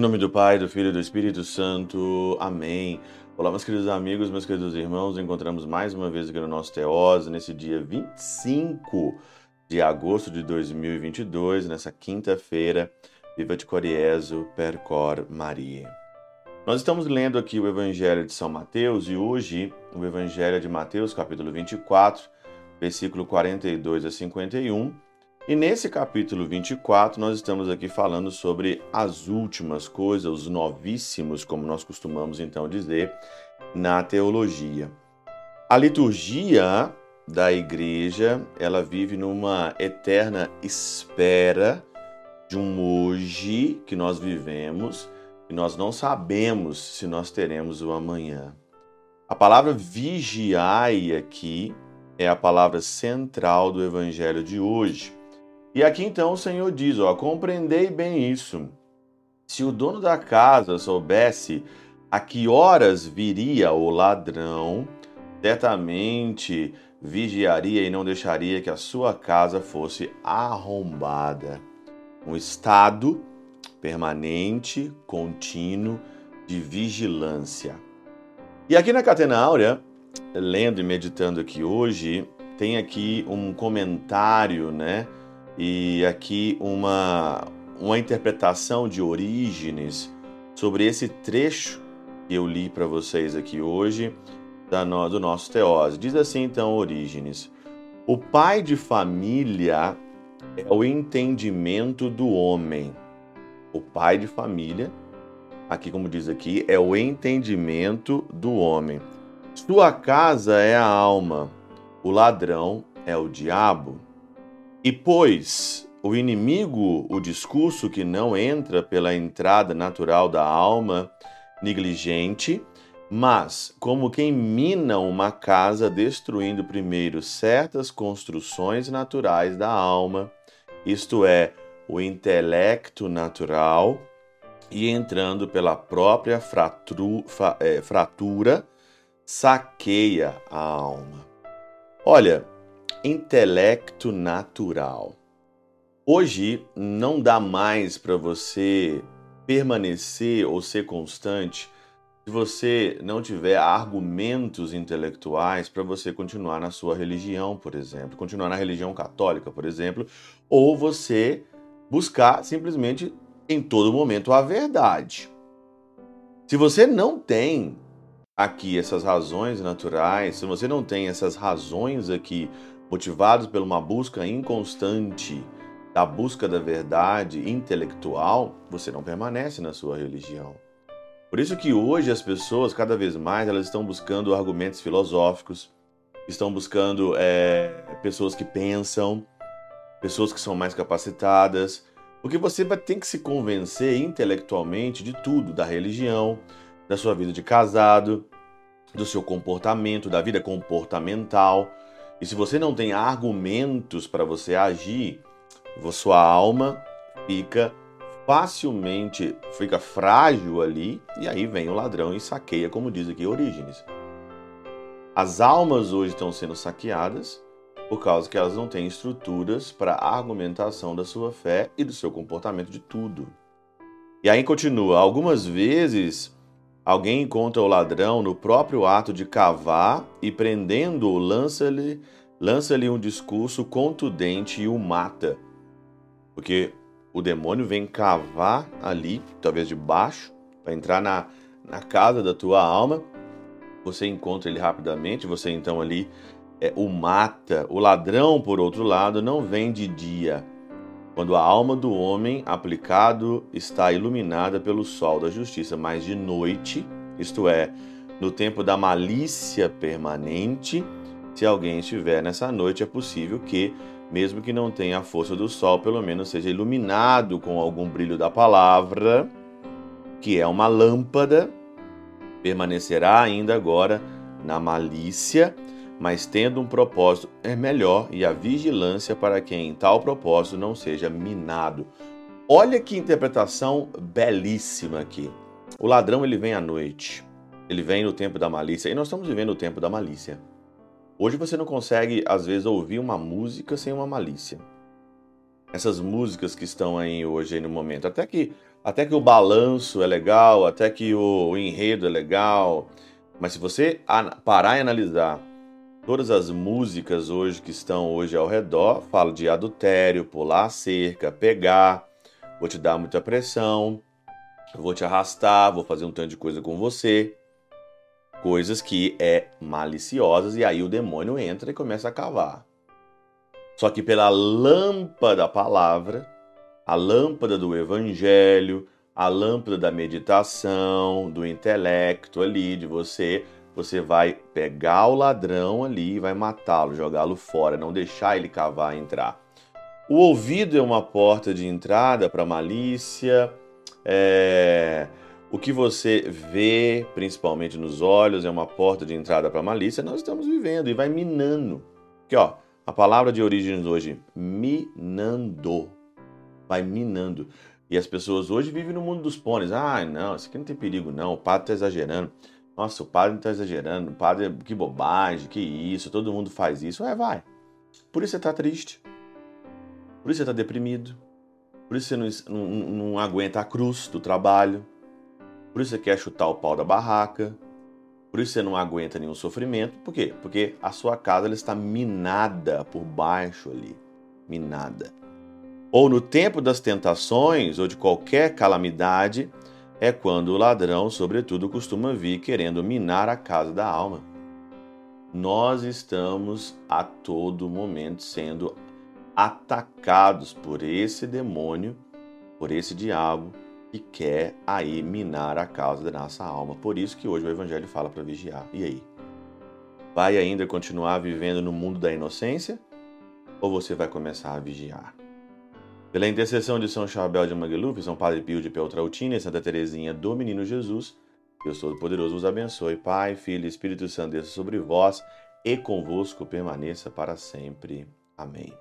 nome do Pai, do Filho e do Espírito Santo. Amém. Olá, meus queridos amigos, meus queridos irmãos. Encontramos mais uma vez aqui no nosso Teose, nesse dia 25 de agosto de 2022, nessa quinta-feira. Viva de Coriezo, Percor Maria. Nós estamos lendo aqui o Evangelho de São Mateus e hoje o Evangelho de Mateus, capítulo 24, versículo 42 a 51 e nesse capítulo 24, nós estamos aqui falando sobre as últimas coisas, os novíssimos, como nós costumamos então dizer, na teologia. A liturgia da igreja, ela vive numa eterna espera de um hoje que nós vivemos e nós não sabemos se nós teremos o amanhã. A palavra vigiai aqui é a palavra central do evangelho de hoje. E aqui então o Senhor diz: ó, compreendei bem isso. Se o dono da casa soubesse a que horas viria o ladrão, certamente vigiaria e não deixaria que a sua casa fosse arrombada. Um estado permanente, contínuo de vigilância. E aqui na Catena Áurea, lendo e meditando aqui hoje, tem aqui um comentário, né? E aqui uma, uma interpretação de Orígenes sobre esse trecho que eu li para vocês aqui hoje da, do nosso Teose. Diz assim então Orígenes: O pai de família é o entendimento do homem. O pai de família, aqui como diz aqui, é o entendimento do homem. Sua casa é a alma, o ladrão é o diabo. E pois o inimigo, o discurso que não entra pela entrada natural da alma negligente, mas como quem mina uma casa destruindo primeiro certas construções naturais da alma, isto é, o intelecto natural, e entrando pela própria fratru, é, fratura, saqueia a alma. Olha, intelecto natural. Hoje não dá mais para você permanecer ou ser constante se você não tiver argumentos intelectuais para você continuar na sua religião, por exemplo, continuar na religião católica, por exemplo, ou você buscar simplesmente em todo momento a verdade. Se você não tem aqui essas razões naturais, se você não tem essas razões aqui motivados por uma busca inconstante da busca da verdade intelectual, você não permanece na sua religião. Por isso que hoje as pessoas, cada vez mais, elas estão buscando argumentos filosóficos, estão buscando é, pessoas que pensam, pessoas que são mais capacitadas, porque você tem que se convencer intelectualmente de tudo, da religião, da sua vida de casado, do seu comportamento, da vida comportamental. E se você não tem argumentos para você agir, sua alma fica facilmente, fica frágil ali, e aí vem o ladrão e saqueia, como diz aqui Orígenes. As almas hoje estão sendo saqueadas por causa que elas não têm estruturas para argumentação da sua fé e do seu comportamento de tudo. E aí continua, algumas vezes Alguém encontra o ladrão no próprio ato de cavar e, prendendo-o, lança-lhe lança um discurso contundente e o mata. Porque o demônio vem cavar ali, talvez de baixo, para entrar na, na casa da tua alma. Você encontra ele rapidamente, você então ali é, o mata. O ladrão, por outro lado, não vem de dia quando a alma do homem aplicado está iluminada pelo sol da justiça, mas de noite, isto é, no tempo da malícia permanente, se alguém estiver nessa noite, é possível que, mesmo que não tenha a força do sol, pelo menos seja iluminado com algum brilho da palavra, que é uma lâmpada, permanecerá ainda agora na malícia mas tendo um propósito é melhor e a vigilância para quem tal propósito não seja minado. Olha que interpretação belíssima aqui. O ladrão ele vem à noite, ele vem no tempo da malícia e nós estamos vivendo o tempo da malícia. Hoje você não consegue às vezes ouvir uma música sem uma malícia. Essas músicas que estão aí hoje aí no momento, até que até que o balanço é legal, até que o enredo é legal, mas se você parar e analisar todas as músicas hoje que estão hoje ao redor, fala de adultério, pular a cerca, pegar, vou te dar muita pressão, vou te arrastar, vou fazer um tanto de coisa com você. Coisas que é maliciosas e aí o demônio entra e começa a cavar. Só que pela lâmpada da palavra, a lâmpada do evangelho, a lâmpada da meditação, do intelecto ali, de você, você vai pegar o ladrão ali vai matá-lo, jogá-lo fora, não deixar ele cavar e entrar. O ouvido é uma porta de entrada para malícia. É... O que você vê, principalmente nos olhos, é uma porta de entrada para malícia. Nós estamos vivendo e vai minando. Aqui, ó, a palavra de origem hoje, minando vai minando. E as pessoas hoje vivem no mundo dos pôneis. Ah, não, isso aqui não tem perigo, não. O padre está exagerando. Nossa, o padre está exagerando. O padre, que bobagem, que isso. Todo mundo faz isso. É, vai. Por isso você está triste. Por isso você está deprimido. Por isso você não, não, não aguenta a cruz do trabalho. Por isso você quer chutar o pau da barraca. Por isso você não aguenta nenhum sofrimento. Por quê? Porque a sua casa ela está minada por baixo ali. Minada ou no tempo das tentações ou de qualquer calamidade, é quando o ladrão, sobretudo, costuma vir querendo minar a casa da alma. Nós estamos a todo momento sendo atacados por esse demônio, por esse diabo que quer aí minar a casa da nossa alma. Por isso que hoje o evangelho fala para vigiar. E aí? Vai ainda continuar vivendo no mundo da inocência ou você vai começar a vigiar? Pela intercessão de São Chabel de Magluf, São Padre Pio de Peltrautina e Santa Teresinha do Menino Jesus, Deus Todo-Poderoso vos abençoe. Pai, Filho e Espírito Santo desça sobre vós e convosco permaneça para sempre. Amém.